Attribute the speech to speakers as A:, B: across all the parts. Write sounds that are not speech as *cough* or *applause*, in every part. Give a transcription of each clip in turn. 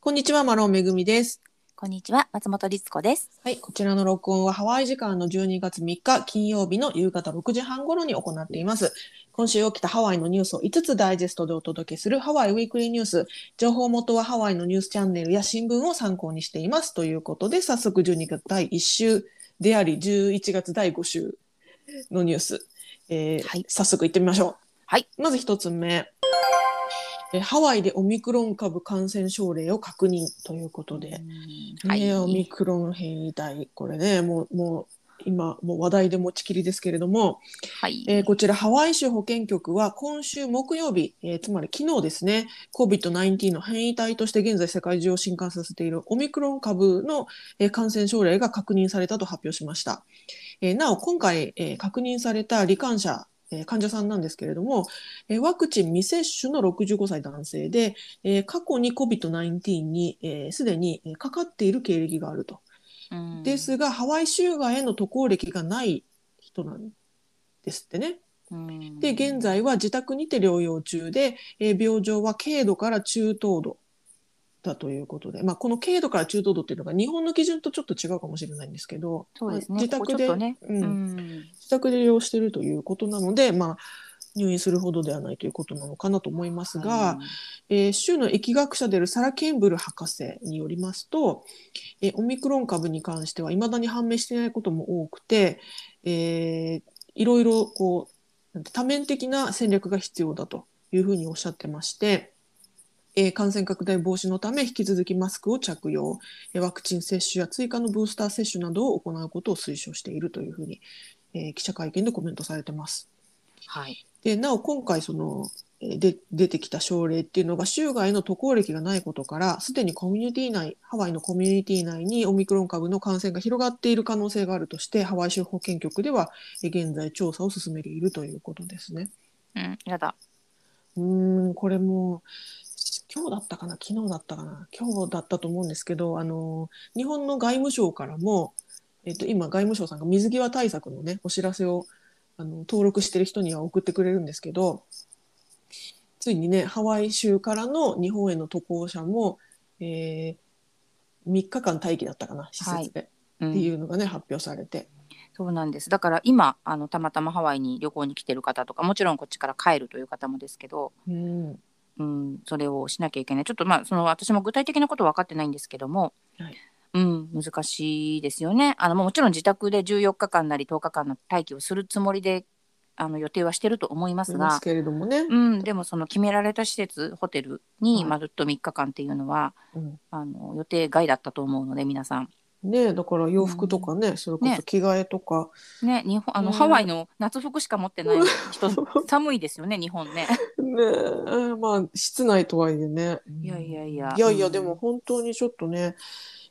A: こんにちは、マロンめぐみです。
B: こんにちは、松本律子です。
A: はい、こちらの録音はハワイ時間の12月3日金曜日の夕方6時半頃に行っています。今週起きたハワイのニュースを5つダイジェストでお届けするハワイウィークリーニュース。情報元はハワイのニュースチャンネルや新聞を参考にしています。ということで、早速12月第1週であり、11月第5週のニュース。えー
B: はい
A: 早速行ってみましょう。
B: はい。
A: まず一つ目。えーハワイでオミクロン株感染症例を確認ということで。
B: はい。
A: ね、オミクロン変異体、これね、もう、もう、今、もう話題で持ちきりですけれども、
B: はい。
A: えーこちらハワイ州保健局は今週木曜日、えーつまり昨日ですね、COVID-19 の変異体として現在世界中を震撼させているオミクロン株の、えー感染症例が確認されたと発表しました。えーなお、今回、えー確認された罹患者、えー患者さんなんですけれども、えーワクチン未接種の65歳男性で、えー過去に COVID-19 にえーすで、にえーかかっている経歴があると。
B: うん
A: ですが、ハワイ州外への渡航歴がない人なんですってね。
B: うん
A: で、現在は自宅にて療養中で、えー病状は軽度から中等度だということで、まあ、この軽度から中等度っていうのが日本の基準とちょっと違うかもしれないんですけど、自宅で。うん。
B: うん。
A: 自宅で療養しているということなので、まあ、入院するほどではないということなのかなと思いますが、えー州の疫学者であるサラ・ケンブル博士によりますと、えーオミクロン株に関してはいまだに判明していないことも多くて、えーいろいろこう多面的な戦略が必要だというふうにおっしゃってまして、えー感染拡大防止のため引き続きマスクを着用、えーワクチン接種や追加のブースター接種などを行うことを推奨しているというふうに、えー記者会見でコメントされてます。
B: はい。
A: でなお今回そのえーで出てきた症例っていうのが州外の渡航歴がないことからすでにコミュニティ内ハワイのコミュニティ内にオミクロン株の感染が広がっている可能性があるとしてハワイ州保健局ではえー現在調査を進めているということですね。
B: うん。やだ。
A: うーんこれも今日だったかな？昨日だったかな？今日だったと思うんですけどあの日本の外務省からも、えっと、今外務省さんが水際対策のねお知らせをあの登録してる人には送ってくれるんですけどついにねハワイ州からの日本への渡航者も、えー、3日間待機だったかな施設で、
B: うん。
A: っていうのがね発表されて。
B: そうなんです。だから今あのたまたまハワイに旅行に来てる方とか、もちろんこっちから帰るという方もですけど、
A: うん
B: うん、それをしなきゃいけない。ちょっとまあその私も具体的なことは分かってないんですけども、
A: はい
B: うん、難しいですよね。あのもちろん自宅で14日間なり10日間の待機をするつもりであの予定はしてると思いますが
A: ます、けれどもね。
B: うん、でもその決められた施設ホテルに、
A: はい
B: まあ、ずっと3日間っていうのは
A: うん
B: あの予定外だったと思うので皆さん。
A: ねだから洋服とかね、それこそ着替えとか、
B: ね、日本あの、
A: ね
B: ハワイの夏服しか持ってない人寒いですよね日本ね。
A: ねえまあ室内とはいえね。
B: いやいやいや。
A: いやいや、
B: うん。
A: でも本当にちょっとね、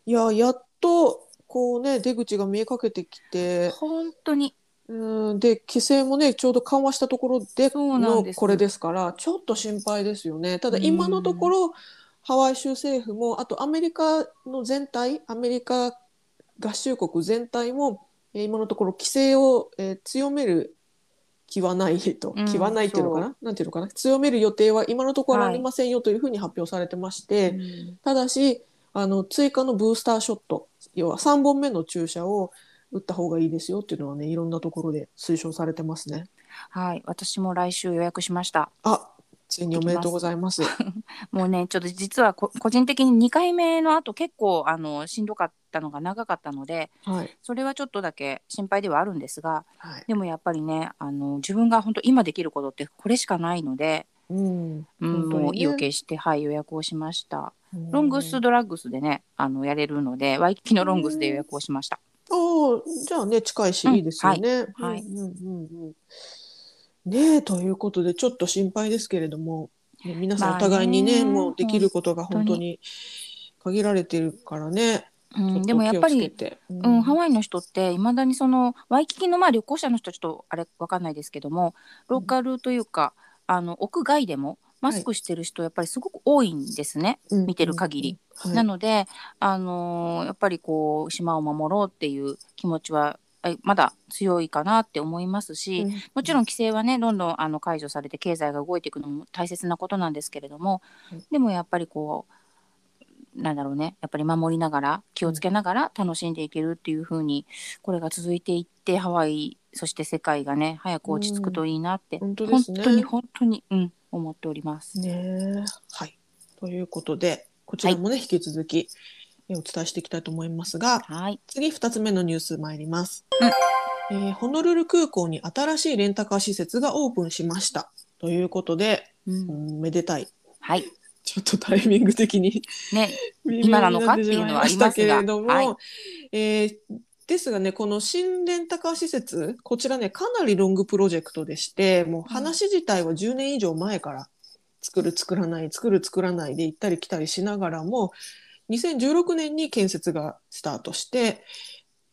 A: いや、やっとこうね、出口が見えかけてきて、
B: 本当に。
A: うん、で、規制もね、ちょうど緩和したところで
B: そうなんです。
A: のこれですから、ちょっと心配ですよね。ただ
B: うん。
A: 今のところ、ハワイ州政府も、あとアメリカの全体、アメリカ合衆国全体も、えー今のところ規制を、えー強める気はないと、
B: うん
A: 気はないっていうのかな、なんていうのかな、強める予定は今のところありませんよというふうに発表されてまして、
B: うん。
A: ただしあの追加のブースターショット要は3本目の注射を打った方がいいですよっていうのはねいろんなところで推奨されてますね。
B: はい。私も来週予約しました。
A: あついにおめでとうございます。*laughs*
B: もうねちょっと実はこ個人的に2回目の後結構あのしんどかったのが長かったので
A: はい
B: それはちょっとだけ心配ではあるんですが
A: はい
B: でもやっぱりねあの自分が本当今できることってこれしかないので、
A: うん
B: うもう意を決して、はい、予約をしました。
A: うん
B: ロングスドラッグスでねあのやれるのでワイキキのロングスで予約をしました。
A: ああじゃあね近いし
B: うん
A: いいですよね。
B: はい
A: うんうんうんうんねえということでちょっと心配ですけれども、ね皆さん
B: まあね
A: お互いにね,、もうできることが本
B: 本当に。
A: 限られてるからね。
B: うん、でもやっぱり
A: 気をつけて。う
B: うん、ハワイの人っていまだにそのワイキキのまあ旅行者の人はちょっとあれわかんないですけどもローカルというか、あの屋外でもマスクしてる人やっぱりすごく多いんですね、
A: うん
B: 見てる限り。
A: はい。
B: なので、あのーやっぱりこう島を守ろうっていう気持ちはえまだ強いかなって思いますし、
A: うん。
B: もちろん規制はねどんどんあの解除されて経済が動いていくのも大切なことなんですけれども、
A: うん。
B: でもやっぱりこうなんだろうねやっぱり守りながら気をつけながら楽しんでいけるっていう風にこれが続いていってハワイそして世界がね早く落ち着くといいなって、
A: 本当で
B: 本
A: すね。
B: 当に本当に、うん、思っております。
A: ねえ。はい。ということで、こちらもね、引き続きえお伝えしていきたいと思いますが、
B: はい、
A: 次2つ目のニュース参ります、えーホノルル空港に新しいレンタカー施設がオープンしました。ということで、
B: う、
A: うん。ん、めでたい。
B: はい、
A: ちょっとタイミング的に
B: ね、
A: 微 *laughs*
B: 今なのかっていうのはあります
A: けれども、
B: はい。
A: えーですがね、この新レンタカー施設、こちらね、かなりロングプロジェクトでして、もう話自体は10年以上前から作る作らない、作る作らないで行ったり来たりしながらも、2016年に建設がスタートして、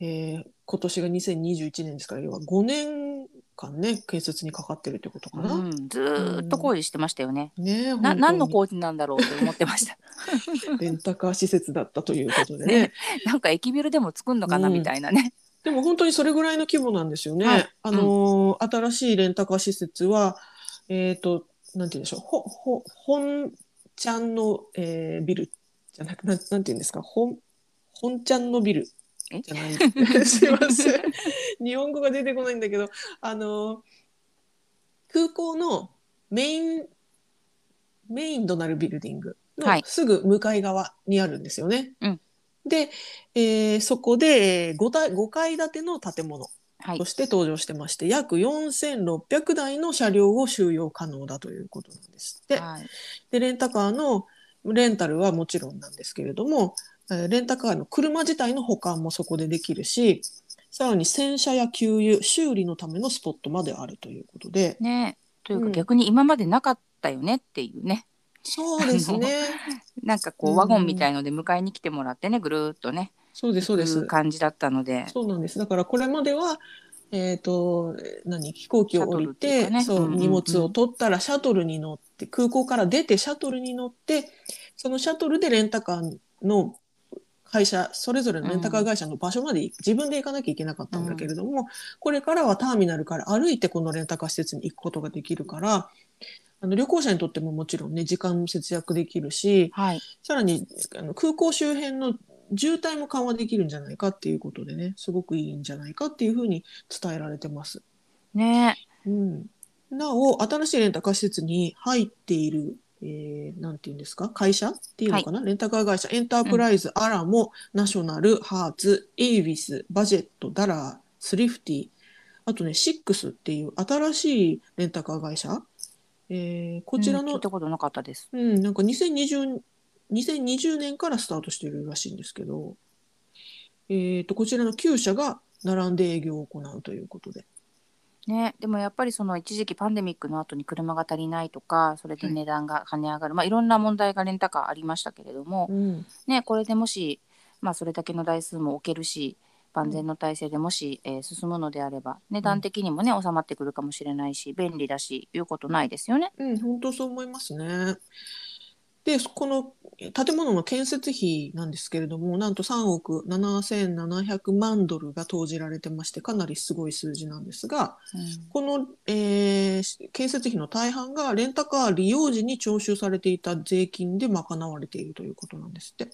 A: えー今年が2021年ですから、要は5年間ね、建設にかかってるってことかな。
B: うん、ずーっと工事してましたよね。
A: ね本当に
B: な何の工事なんだろうって思ってました。*laughs*
A: レンタカー施設だったということでね。
B: ねなんか駅ビルでも作んのかな
A: うん
B: みたいなね。
A: でも本当にそれぐらいの規模なんですよね。
B: はい
A: あのー新しいレンタカー施設は、えっ、と、なんて言うんでしょう、ほ、ほ、本ちゃんの、えービルじゃなく、なん、なんて言うんですか、本、本ちゃんのビル
B: え？
A: じゃない。*laughs* すいません。日本語が出てこないんだけど、あのー空港のメイン、メインとなるビルディング
B: はい
A: のすぐ向かい側にあるんですよね。
B: うん
A: で、えーそこでえー 5, 階5階建ての建物
B: はい
A: と。して登場してまして、約4600台の車両を収容可能だということなんですって。
B: はい。
A: で、レンタカーのレンタルはもちろんなんですけれども、えーレンタカーの車自体の保管もそこでできるし、さらに洗車や給油、修理のためのスポットまであるということで、
B: ねというか
A: うん
B: 逆に今までなかったよねっていうね。
A: そうですね。*laughs*
B: なんかこ
A: う
B: うんワゴンみたいので迎えに来てもらってねぐるーっとね
A: そうです、そうです。
B: 感じだったので。
A: そうなんです。だからこれまでは、えっ、と、えー何、飛行機を降り
B: てね
A: そう、
B: うんうんうん
A: 荷物を取ったらシャトルに乗って、空港から出てシャトルに乗って、そのシャトルでレンタカーの会社、それぞれのレンタカー会社の場所まで自分で行かなきゃいけなかったんだけれども、これからはターミナルから歩いてこのレンタカー施設に行くことができるから、あの旅行者にとってももちろんね、時間も節約できるし、
B: はい。
A: さらにあの空港周辺の渋滞も緩和できるんじゃないかっていうことでね、すごくいいんじゃないかっていうふうに伝えられてます。
B: ね
A: うん、なお、新しいレンタカー施設に入っている、えー、なんていうんですか、会社っていうのかな、レンタカー会社、エンタープライズ、アラモ、ナショナル、ハーツ、エイビス、バジェット、ダラー、スリフティ、あとね、シックスっていう新しいレンタカー会社、えーこちらの
B: うん聞いたことなかったです。
A: うん、なんか2020、2020年からスタートしているらしいんですけど、えっと、こちらの9社が並んで営業を行うということで。
B: ね、でもやっぱりその一時期パンデミックの後に車が足りないとかそれで値段が跳ね上がる、まあ、いろんな問題がレンタカーありましたけれども、
A: うん、
B: ね、これでもし、まあ、それだけの台数も置けるし万全の体制でもし、えー進むのであれば値段的にもね、収まってくるかもしれないし便利だしいうことないですよね。
A: うん、本当そう思いますね。で、このえ建物の建設費なんですけれども、なんと3億7700万ドルが投じられてまして、かなりすごい数字なんですが、
B: うん。
A: この、えー建設費の大半がレンタカー利用時に徴収されていた税金で賄われているということなんですって。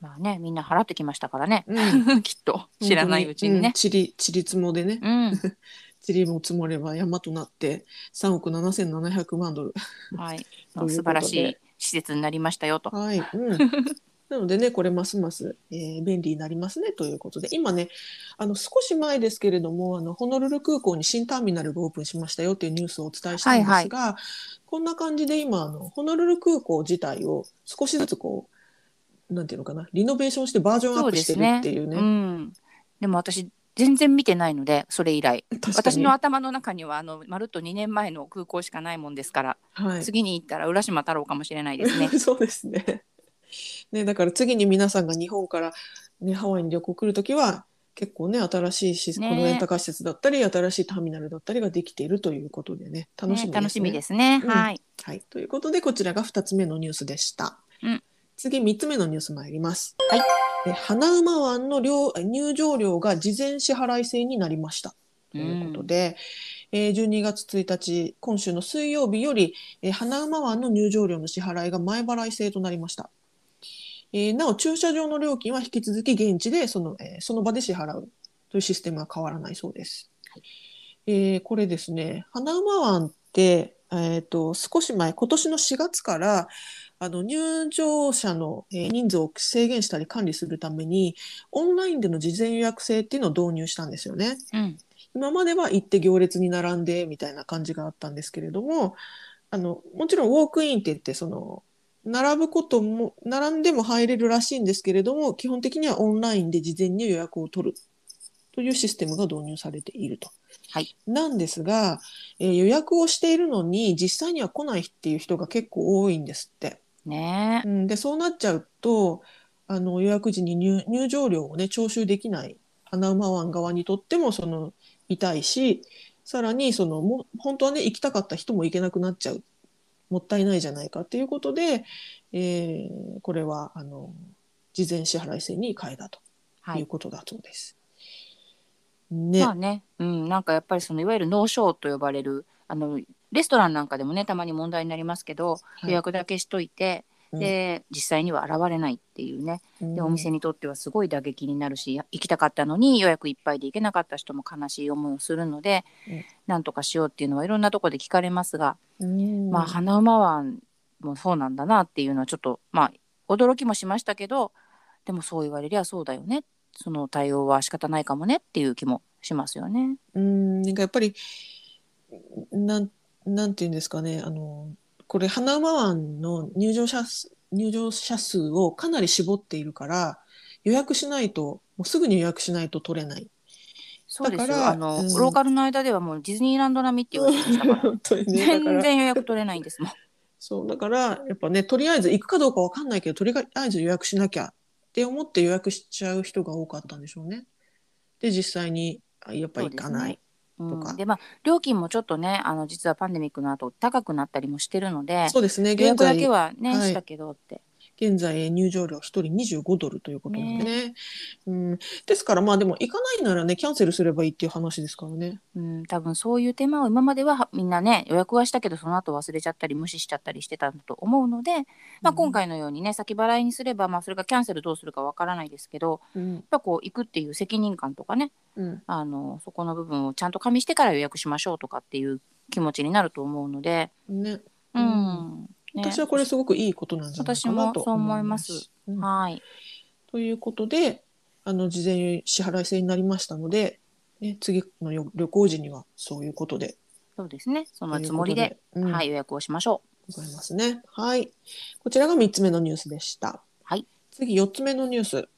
B: まあねみんな払ってきましたからね、
A: うん。*laughs*
B: きっと。知らないうちにね。
A: ちり、ちりつもでね、
B: うん。*laughs*
A: ちりも積もれば山となって3億7700万ドル。
B: はい、*laughs* 素晴らしい施設になりましたよと。
A: はい。うん。*laughs* なのでね、これますます、えー便利になりますねということで、今ね、あの少し前ですけれども、あのホノルル空港に新ターミナルがオープンしましたよっていうニュースをお伝えしたんですが、こんな感じで今あの、ホノルル空港自体を少しずつこう、なんていうのかな、リノベーションしてバージョンアップしてるっていうね。
B: うん、でも私全然見てないのでそれ以来私の頭の中にはあのまるっと2年前の空港しかないもんですから、
A: はい、
B: 次に行ったら浦島太郎かもしれないですね。*laughs*
A: そうですね。ね、だから次に皆さんが日本から、ね、ハワイに旅行来るときは、結構ね、新しい施設、
B: ね
A: このレンタカー施設だったり、新しいターミナルだったりができているということでね、楽しみですね。
B: ね楽しみですね。
A: うん
B: はい。
A: はい。ということで、こちらが2つ目のニュースでした。
B: うん
A: 次、3つ目のニュース参ります。
B: はい。
A: え花馬湾の料入場料が事前支払い制になりました。ということで、えー12月1日、今週の水曜日より、えー花馬湾の入場料の支払いが前払い制となりました。えーなお駐車場の料金は引き続き現地でその,、えーその場で支払うというシステムは変わらないそうです。えーこれですね花馬湾って、えー、と少し前今年の4月からあの入場者のえー人数を制限したり管理するためにオンラインでの事前予約制っていうのを導入したんですよね。
B: うん
A: 今までは行って行列に並んでみたいな感じがあったんですけれどもあのもちろんウォークインって言ってその並ぶことも並んでも入れるらしいんですけれども基本的にはオンラインで事前に予約を取るというシステムが導入されていると。
B: はい
A: なんですが、えー予約をしているのに実際には来ないっていう人が結構多いんですって。
B: ね。
A: うん、でそうなっちゃうとあの予約時に入入場料をね徴収できない花馬湾側にとってもその痛いしさらにそのも本当はね行きたかった人も行けなくなっちゃう。もったいないじゃないか。っていうことで、えーこれはあの事前支払い制に変えたと。
B: はい。いう
A: ことだそうです。ね、
B: まあね、うん、なんかやっぱりそのいわゆるノーショーと呼ばれるあのレストランなんかでもねたまに問題になりますけど、
A: はい。
B: 予約だけしといて、
A: うん。
B: で実際には現れないっていうね。
A: うん。
B: でお店にとってはすごい打撃になるし行きたかったのに予約いっぱいで行けなかった人も悲しい思いをするので、
A: うん。
B: なんとかしようっていうのはいろんなところで聞かれますが、
A: うん。
B: まあ花馬湾もそうなんだなっていうのはちょっとまあ驚きもしましたけどでもそう言われりゃそうだよね。その対応は仕方ないかもねっていう気もしますよね。
A: うん、なんかやっぱり、なん、なんていうんですかね、あの、これ、花馬湾の入場者数、入場者数をかなり絞っているから、予約しないと、もうすぐに予約しないと取れない。
B: そうです
A: だから
B: よあの、
A: うん
B: ローカルの間ではもうディズニーランド並みって言われてましたから *laughs*
A: 本当にね、
B: 全
A: ら、
B: 然予約取れないんですもん。
A: そう、だから、やっぱね、とりあえず行くかどうかわかんないけど、とりあえず予約しなきゃって思って予約しちゃう人が多かったんでしょうね。で、実際に、あやっぱ行かない。
B: うん
A: とか。
B: でまあ料金もちょっとねあの実はパンデミックの後高くなったりもしてるので
A: そうですね、現
B: 予約だ
A: 在
B: けはね、
A: はい。
B: したけどって
A: 現在入場料1人25ドルということなんでね。うん、ですからまあでも行かないならねキャンセルすればいいっていう話ですからね。
B: うん、多分そういう手間を今までははみんなね予約はしたけどその後忘れちゃったり無視しちゃったりしてたんだと思うので、まあ、
A: うん
B: 今回のようにね先払いにすれば、まあ、それがキャンセルどうするかわからないですけど
A: うん。
B: やっぱこう行くっていう責任感とかね
A: うん。
B: あのそこの部分をちゃんと加味してから予約しましょうとかっていう気持ちになると思うので、
A: ね、
B: うんね
A: 私はこれすごくいいことなんじゃないかなと
B: 私もそう思います。
A: うん
B: はい
A: ということであの事前支払い制になりましたので、ね、次のよ旅行時にはそういうことで。
B: そうですねそのつもりで、
A: でうん
B: はい、予約をしましょ
A: ございますね。はい。こちらが3つ目のニュースでした。
B: はい。
A: 次4つ目のニュース。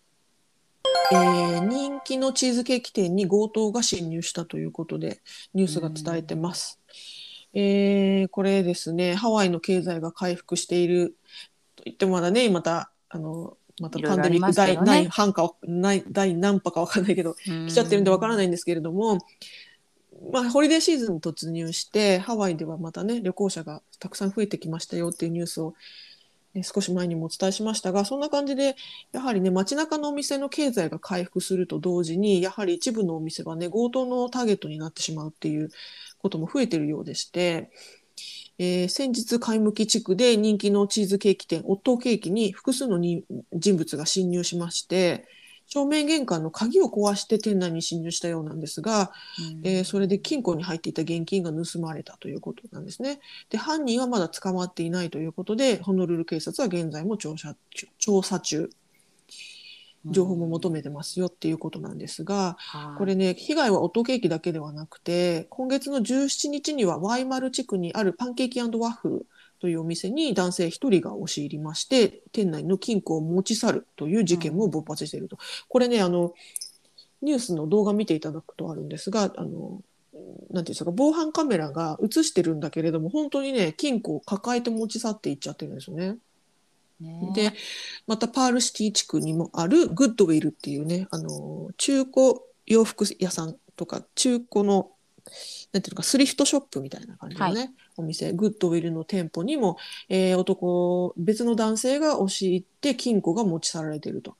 A: えー人気のチーズケーキ店に強盗が侵入したということでニュースが伝えてます。えーこれですね、ハワイの経済が回復していると言ってもまだね、また、あの、またパンデミック第何波かない第何波かわかんないけど、
B: う。
A: 来ちゃってるんでわから
B: い。
A: ないんですけれども、まあ、ホリデーシーズンに突入してハワイではまたね旅行者がたくさん増えてきましたよっていうニュースを、ね、少し前にもお伝えしましたがそんな感じでやはりね街中のお店の経済が回復すると同時にやはり一部のお店はね強盗のターゲットになってしまうっていうことも増えてるようでして。えー先日、貝向地区で人気のチーズケーキ店、オットーケーキに複数のに人物が侵入しまして、正面玄関の鍵を壊して店内に侵入したようなんですが、えーそれで金庫に入っていた現金が盗まれたということなんですね。で、犯人はまだ捕まっていないということで、ホノルル警察は現在も調査中調査中、情報も求めてますよっていうことなんですが、これね、被害はオットーケーキだけではなくて、今月の17日にはワイマル地区にあるパンケーキワッフルというお店に男性1人が押し入りまして、店内の金庫を持ち去るという事件も勃発していると。これね、あの、ニュースの動画見ていただくとあるんですが、あの、なんていうんですか、防犯カメラが映してるんだけれども、本当にね、金庫を抱えて持ち去っていっちゃってるんですよね。
B: ね
A: で、またパールシティ地区にもあるグッドウィルっていうね、あの、中古洋服屋さんとか、中古の、なんていうのか、スリフトショップみたいな感じのね、お店、グッドウィルの店舗にも、えー男、別の男性が押し入って金庫が持ち去られてると。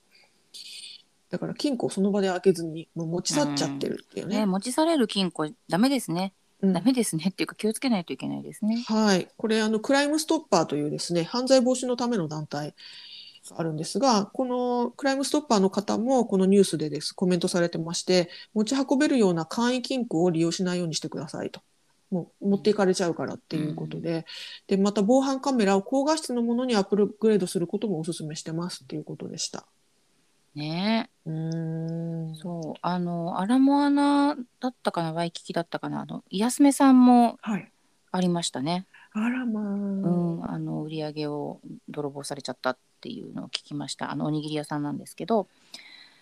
A: だから金庫をその場で開けずに、もう持ち去っちゃってるっていうね。
B: ね持ち去れる金庫ダメですね、
A: うん
B: ダメですねっていうか気をつけないといけないですね。
A: はい、これあのクライムストッパーというですね犯罪防止のための団体あるんですが、このクライムストッパーの方もこのニュースでですコメントされてまして、持ち運べるような簡易金庫を利用しないようにしてくださいと。もう持っていかれちゃうからっていうことで、で、また防犯カメラを高画質のものにアップグレードすることもお勧めしてますっていうことでした。
B: ね
A: うーん。
B: そうあのアラモアナだったかなワイキキだったかなあのイヤスメさんも
A: はい。
B: ありましたね。
A: あらまあ。
B: うん、あの売り上げを泥棒されちゃったっていうのを聞きました。あのおにぎり屋さんなんですけど、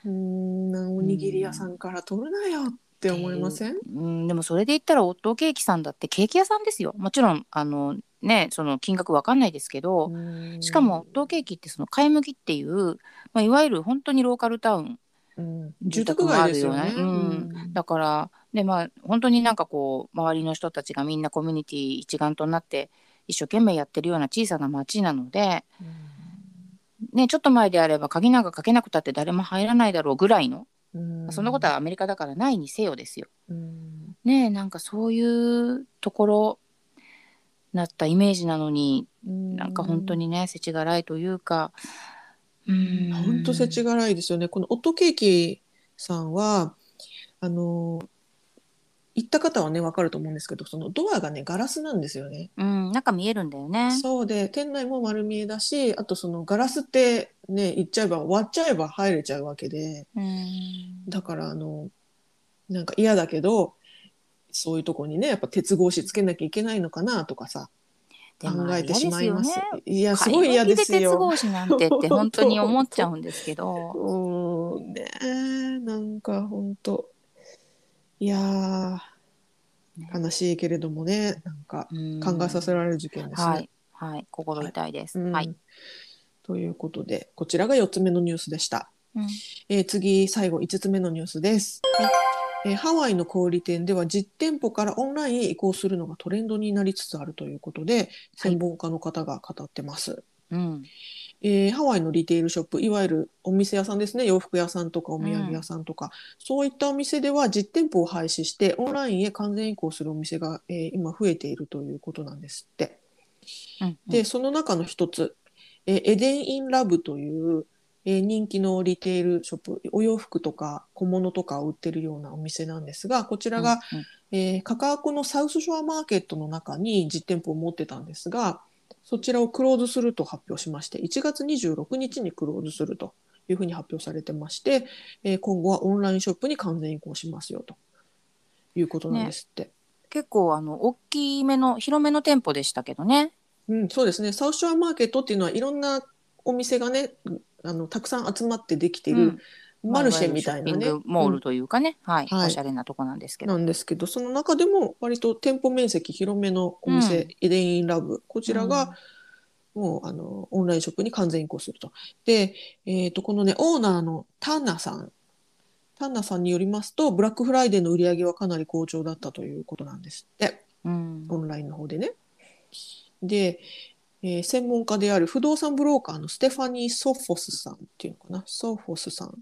A: うーん、おにぎり屋さんから取るなよって思いません、
B: うん、でもそれで言ったらオットーケーキさんだってケーキ屋さんですよ。もちろんあのねその金額わかんないですけど、
A: うん。
B: しかもオットーケーキってその貝麦っていう、まあ、いわゆる本当にローカルタウン
A: うん。
B: 住
A: 住宅
B: 宅がある
A: 街ですよね。
B: うん。だからでまあ本当になんかこう周りの人たちがみんなコミュニティ一丸となって一生懸命やってるような小さな町なので、ね、ちょっと前であれば鍵なんかかけなくたって誰も入らないだろうぐらいの、
A: うん
B: そんなことはアメリカだからないにせよですよ。
A: うん。
B: ねえなんかそういうところなったイメージなのになんか本当にね世知辛いというか。うん。
A: 本当世知辛いですよね。このオットケーキさんはあの行った方はねわかると思うんですけどそのドアがねガラスなんですよね。
B: うんなんか見えるんだよね。
A: そうで店内も丸見えだしあとそのガラスってね言っちゃえば割っちゃえば入れちゃうわけで
B: うん
A: だからあのなんか嫌だけどそういうとこにねやっぱ鉄格子つけなきゃいけないのかなとかさ考えてしまいます。
B: すよね
A: いやすごい嫌です
B: 鉄
A: よ。
B: 格子なんてって本当に思っちゃうんですけど。*laughs*
A: うーんねえなんか本当いやー
B: ね
A: 悲しいけれどもねなんか
B: うん
A: 考えさせられる事件ですね。
B: はいはい心痛いです。
A: うん
B: はい。
A: ということでこちらが4つ目のニュースでした。
B: うん
A: えー次最後5つ目のニュースです、えーハワイの小売店では実店舗からオンラインへ移行するのがトレンドになりつつあるということで専門家の方が語ってます。
B: うん
A: えーハワイのリテールショップいわゆるお店屋さんですね。洋服屋さんとかお土産屋さんとか、そういったお店では実店舗を廃止してオンラインへ完全移行するお店が、えー今増えているということなんですって。
B: うん。
A: でその中の一つ、えーエデン・イン・ラブという、えー人気のリテールショップお洋服とか小物とかを売ってるようなお店なんですがこちらが、
B: うんうん。
A: えー、カカアコのサウスショアマーケットの中に実店舗を持ってたんですがそちらをクローズすると発表しまして1月26日にクローズするというふうに発表されてまして、えー今後はオンラインショップに完全移行しますよということなんですって。
B: 結構あの大きめの広めの店舗でしたけどね。
A: うん、そうですねサウスショアマーケットっていうのはいろんなお店がねあのたくさん集まってできてる、
B: うん
A: マルシェみたいなね、
B: ショッピングモールというかね、はい、
A: はい。
B: おしゃれなとこなんですけど。
A: なんですけどその中でも割と店舗面積広めのお店、
B: うん。
A: Eden in Love。こちらが、もうあのオンラインショップに完全移行すると。で、えー、とこのねオーナーのタンナさん。タンナさんによりますとブラックフライデーの売り上げはかなり好調だったということなんですって。
B: うん。
A: オンラインの方でね。で、えー専門家である不動産ブローカーのステファニー・ソフォスさんっていうのかなソフォスさん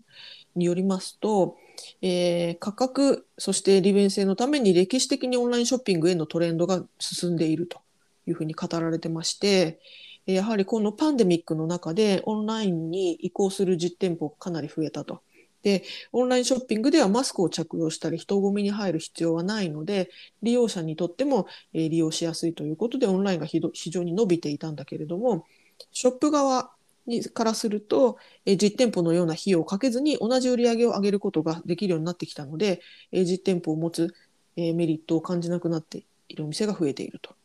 A: によりますと、えー価格そして利便性のために歴史的にオンラインショッピングへのトレンドが進んでいるというふうに語られてましてやはりこのパンデミックの中でオンラインに移行する実店舗がかなり増えたと。でオンラインショッピングではマスクを着用したり人混みに入る必要はないので利用者にとってもえー利用しやすいということでオンラインが非常に伸びていたんだけれどもショップ側にからすると、えー実店舗のような費用をかけずに同じ売り上げを上げることができるようになってきたので、えー実店舗を持つ、えメリットを感じなくなっているお店が増えていると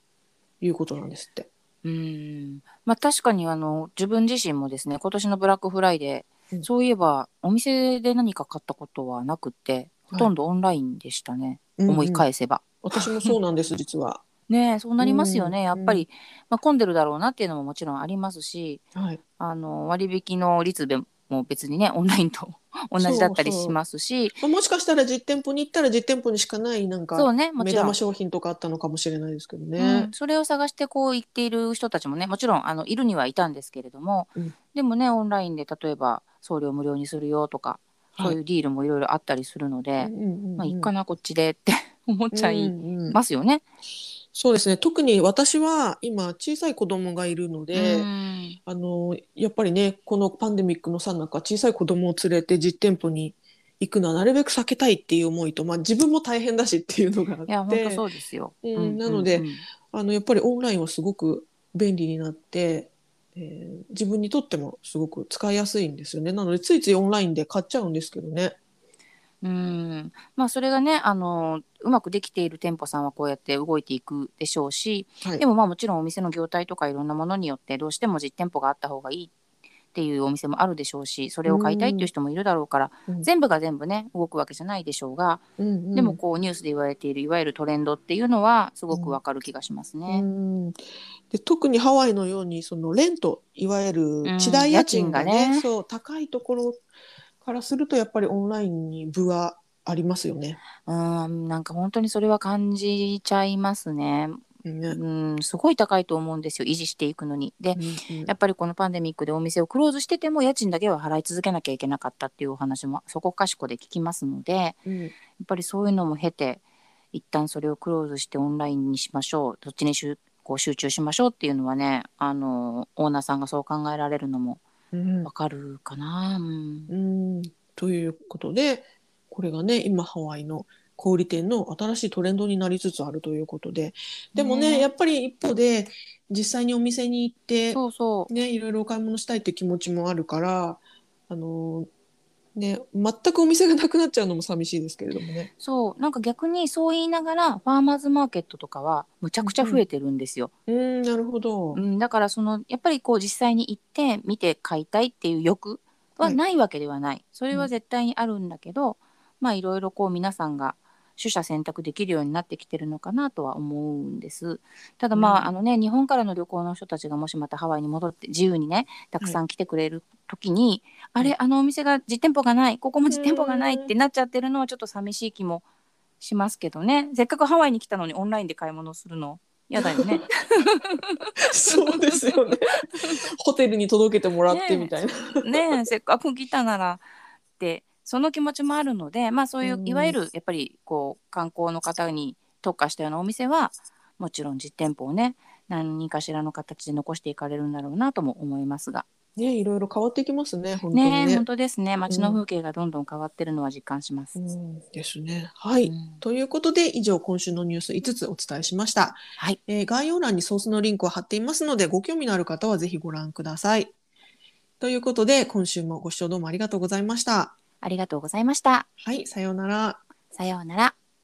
A: いうことなんですって。
B: うんまあ確かにあの自分自身もですね今年のブラックフライデー、
A: うん。
B: そういえばお店で何か買ったことはなくってほとんどオンラインでしたね、思い返せば。
A: 私もそうなんです実は。*laughs*
B: ねえそうなりますよね、
A: うん
B: やっぱり、まあ、混んでるだろうなっていうのももちろんありますし
A: はい、
B: あの割引の率でも別にねオンラインと同じだったりしますし。
A: まあもしかしたら実店舗に行ったら実店舗にしかないなんか
B: そうねも
A: 目
B: ちろん。
A: 玉商品とかあったのかもしれないですけど
B: う
A: ね
B: ん。、それを探してこう行っている人たちもねもちろんあのいるにはいたんですけれども、
A: うん。
B: でもねオンラインで例えば送料無料にするよとか、
A: はい。
B: そういうディールもいろいろあったりするので、まあいいかなこっちでって思っちゃい
A: うんうん
B: ますよね。
A: そうですね特に私は今小さい子供がいるので、
B: うん
A: あのやっぱりねこのパンデミックのさなか小さい子供を連れて実店舗に行くのはなるべく避けたいっていう思いと、まあ、自分も大変だしっていうのがあっ
B: いや本当
A: て
B: そうですよ。
A: うんなので
B: うん
A: あのやっぱりオンラインはすごく便利になって、えー自分にとってもすごく使いやすいんですよねなのでついついオンラインで買っちゃうんですけどね。
B: うん。まあそれがねあのうまくできている店舗さんはこうやって動いていくでしょうし
A: はい、
B: でもまあもちろんお店の業態とかいろんなものによってどうしても実店舗があった方がいいっていうお店もあるでしょうしそれを買いたいっていう人もいるだろうから、
A: うん。
B: 全部が全部ね動くわけじゃないでしょうが、
A: うんうん。
B: でもこうニュースで言われているいわゆるトレンドっていうのはすごくわかる気がします
A: う
B: ね。
A: ん。で特にハワイのようにそのレントいわゆる地代家賃がね,、
B: うん家賃がね。
A: そう高いところからするとやっぱりオンラインに分はありますよね。
B: うんなんか本当にそれは感じちゃいますね。
A: ね
B: うんすごい高いと思うんですよ維持していくのに。で
A: うんうん
B: やっぱりこのパンデミックでお店をクローズしてても家賃だけは払い続けなきゃいけなかったっていうお話もそこかしこで聞きますのでや
A: うん
B: っぱりそういうのも経て一旦それをクローズしてオンラインにしましょうどっちにしゅこう集中しましょうっていうのはねあのオーナーさんがそう考えられるのも
A: うん
B: わかるかな？うん。
A: うん。ということでこれがね今ハワイの小売店の新しいトレンドになりつつあるということで。でもね
B: ね。
A: やっぱり一方で実際にお店に行ってね、いろいろお買い物したいって気持ちもあるから、あのね、全くお店がなくなっちゃうのも寂しいですけれどもね。
B: そうなんか逆にそう言いながらファーマーズマーケットとかはむちゃくちゃ増えてるんですよ。
A: うん、なるほど
B: う。ん、だからそのやっぱりこう実際に行って見て買いたいっていう欲は
A: はい
B: ないわけではない、それ
A: うん
B: は絶対にあるんだけど、まあいろいろこう皆さんが取捨選択できるようになってきてるのかなとは思うんですただまあ、
A: うん
B: あのね日本からの旅行の人たちがもしまたハワイに戻って自由にねたくさん来てくれる時に、あれあのお店が実店舗がないここも実店舗がないってなっちゃってるのはちょっと寂しい気もしますけどねせっかくハワイに来たのにオンラインで買い物するの嫌だよね。*laughs*
A: そうですよね。ホテルに届けてもらってみたいな。
B: ねえせっかく来たならってその気持ちもあるのでまあそういう
A: うん
B: いわゆるやっぱりこう観光の方に特化したようなお店はもちろん実店舗をね何かしらの形で残していかれるんだろうなとも思いますが
A: ね、いろいろ変わっていきますね、本当にね。
B: ねえ本当ですね街の風景がどんどん変わってるのは実感します。
A: うん、ですね。はい。
B: うん
A: ということで、以上、今週のニュース5つお伝えしました。
B: はい
A: えー概要欄にソースのリンクを貼っていますので、ご興味のある方はぜひご覧ください。ということで、今週もご視聴どうもありがとうございました。
B: ありがとうございました。
A: はい、さようなら。
B: さようなら。